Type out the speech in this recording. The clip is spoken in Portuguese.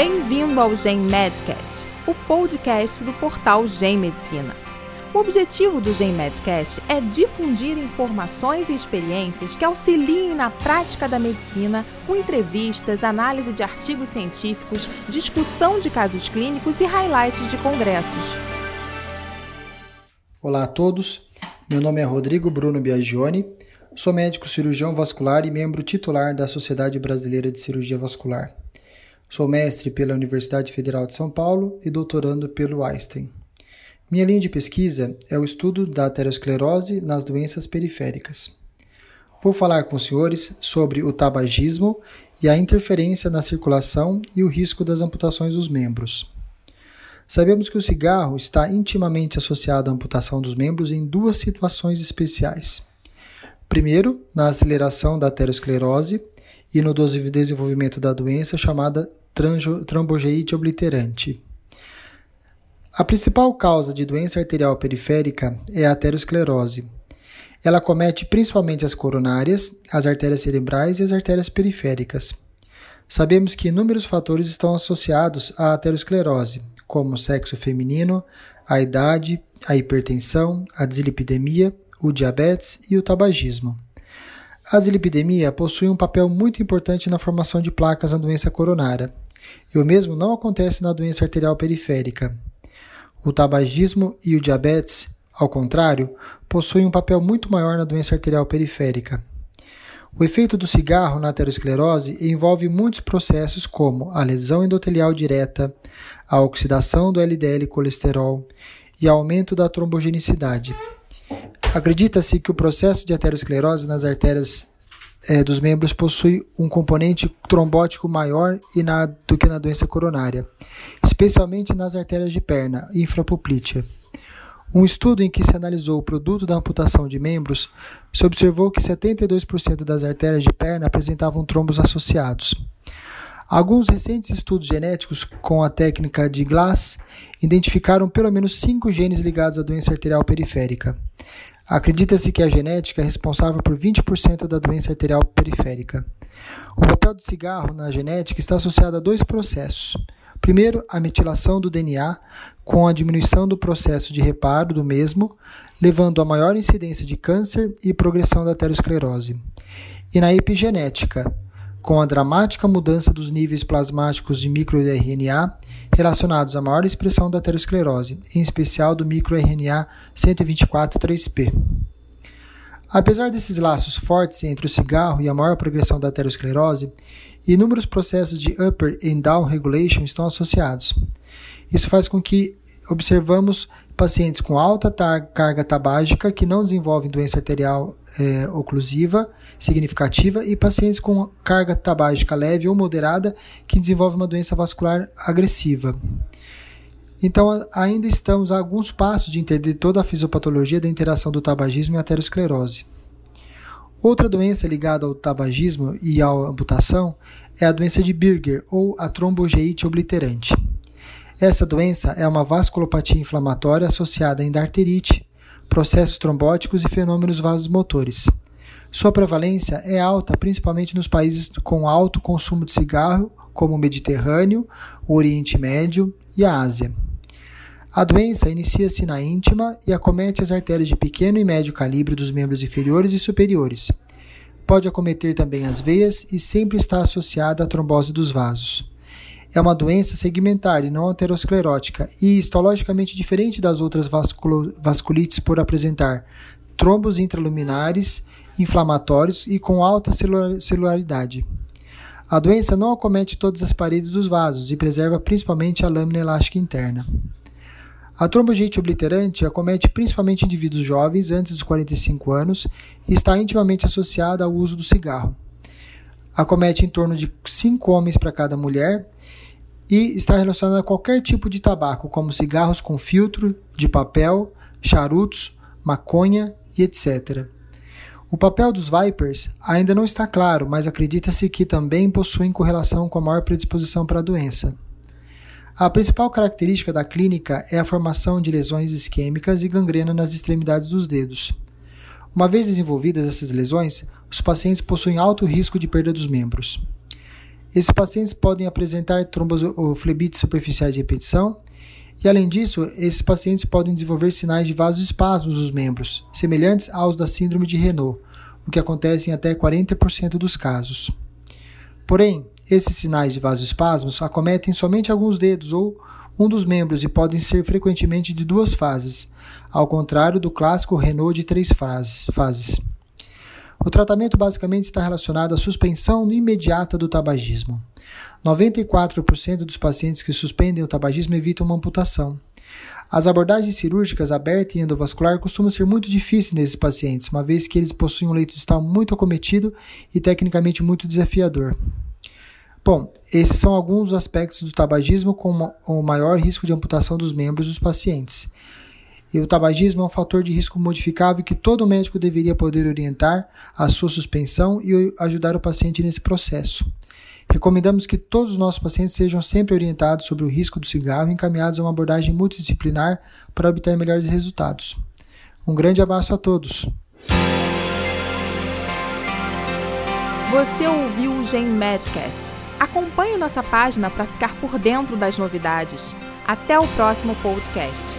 Bem-vindo ao Gen Medcast, o podcast do portal Gen Medicina. O objetivo do Gen Medcast é difundir informações e experiências que auxiliem na prática da medicina, com entrevistas, análise de artigos científicos, discussão de casos clínicos e highlights de congressos. Olá a todos, meu nome é Rodrigo Bruno Biagioni, sou médico cirurgião vascular e membro titular da Sociedade Brasileira de Cirurgia Vascular. Sou mestre pela Universidade Federal de São Paulo e doutorando pelo Einstein. Minha linha de pesquisa é o estudo da aterosclerose nas doenças periféricas. Vou falar com os senhores sobre o tabagismo e a interferência na circulação e o risco das amputações dos membros. Sabemos que o cigarro está intimamente associado à amputação dos membros em duas situações especiais. Primeiro, na aceleração da aterosclerose e no desenvolvimento da doença chamada trombogeite obliterante. A principal causa de doença arterial periférica é a aterosclerose. Ela comete principalmente as coronárias, as artérias cerebrais e as artérias periféricas. Sabemos que inúmeros fatores estão associados à aterosclerose, como o sexo feminino, a idade, a hipertensão, a dislipidemia, o diabetes e o tabagismo. A dislipidemia possui um papel muito importante na formação de placas na doença coronária, e o mesmo não acontece na doença arterial periférica. O tabagismo e o diabetes, ao contrário, possuem um papel muito maior na doença arterial periférica. O efeito do cigarro na aterosclerose envolve muitos processos como a lesão endotelial direta, a oxidação do LDL colesterol e aumento da trombogenicidade. Acredita-se que o processo de aterosclerose nas artérias é, dos membros possui um componente trombótico maior na, do que na doença coronária, especialmente nas artérias de perna, infrapoplítea. Um estudo em que se analisou o produto da amputação de membros, se observou que 72% das artérias de perna apresentavam trombos associados. Alguns recentes estudos genéticos com a técnica de Glass identificaram pelo menos cinco genes ligados à doença arterial periférica. Acredita-se que a genética é responsável por 20% da doença arterial periférica. O papel do cigarro na genética está associado a dois processos. Primeiro, a metilação do DNA, com a diminuição do processo de reparo do mesmo, levando a maior incidência de câncer e progressão da aterosclerose. E na epigenética, com a dramática mudança dos níveis plasmáticos de microRNA relacionados à maior expressão da aterosclerose, em especial do microRNA 124-3P. Apesar desses laços fortes entre o cigarro e a maior progressão da aterosclerose, inúmeros processos de upper and down regulation estão associados. Isso faz com que observamos pacientes com alta carga tabágica que não desenvolvem doença arterial é, oclusiva significativa e pacientes com carga tabágica leve ou moderada que desenvolvem uma doença vascular agressiva. Então, ainda estamos a alguns passos de entender toda a fisiopatologia da interação do tabagismo e aterosclerose. Outra doença ligada ao tabagismo e à amputação é a doença de Birger ou a trombogeite obliterante. Essa doença é uma vasculopatia inflamatória associada à arterite, processos trombóticos e fenômenos vasomotores. Sua prevalência é alta principalmente nos países com alto consumo de cigarro, como o Mediterrâneo, o Oriente Médio e a Ásia. A doença inicia-se na íntima e acomete as artérias de pequeno e médio calibre dos membros inferiores e superiores. Pode acometer também as veias e sempre está associada à trombose dos vasos é uma doença segmentar e não aterosclerótica e histologicamente diferente das outras vasculites por apresentar trombos intraluminares inflamatórios e com alta celularidade. A doença não acomete todas as paredes dos vasos e preserva principalmente a lâmina elástica interna. A trombogite obliterante acomete principalmente indivíduos jovens antes dos 45 anos e está intimamente associada ao uso do cigarro. Acomete em torno de 5 homens para cada mulher e está relacionada a qualquer tipo de tabaco, como cigarros com filtro, de papel, charutos, maconha e etc. O papel dos Vipers ainda não está claro, mas acredita-se que também possuem correlação com a maior predisposição para a doença. A principal característica da clínica é a formação de lesões isquêmicas e gangrena nas extremidades dos dedos. Uma vez desenvolvidas essas lesões, os pacientes possuem alto risco de perda dos membros. Esses pacientes podem apresentar tromboflebites superficiais de repetição, e além disso, esses pacientes podem desenvolver sinais de vasoespasmos nos membros, semelhantes aos da síndrome de Renault, o que acontece em até 40% dos casos. Porém, esses sinais de vasoespasmos acometem somente alguns dedos ou um dos membros e podem ser frequentemente de duas fases, ao contrário do clássico Renault de três fases. O tratamento basicamente está relacionado à suspensão imediata do tabagismo. 94% dos pacientes que suspendem o tabagismo evitam uma amputação. As abordagens cirúrgicas aberta e endovascular costumam ser muito difíceis nesses pacientes, uma vez que eles possuem um leito distal muito acometido e tecnicamente muito desafiador. Bom, esses são alguns dos aspectos do tabagismo com o maior risco de amputação dos membros dos pacientes. E o tabagismo é um fator de risco modificável que todo médico deveria poder orientar a sua suspensão e ajudar o paciente nesse processo. Recomendamos que todos os nossos pacientes sejam sempre orientados sobre o risco do cigarro e encaminhados a uma abordagem multidisciplinar para obter melhores resultados. Um grande abraço a todos. Você ouviu o Gen Medcast. Acompanhe nossa página para ficar por dentro das novidades. Até o próximo podcast.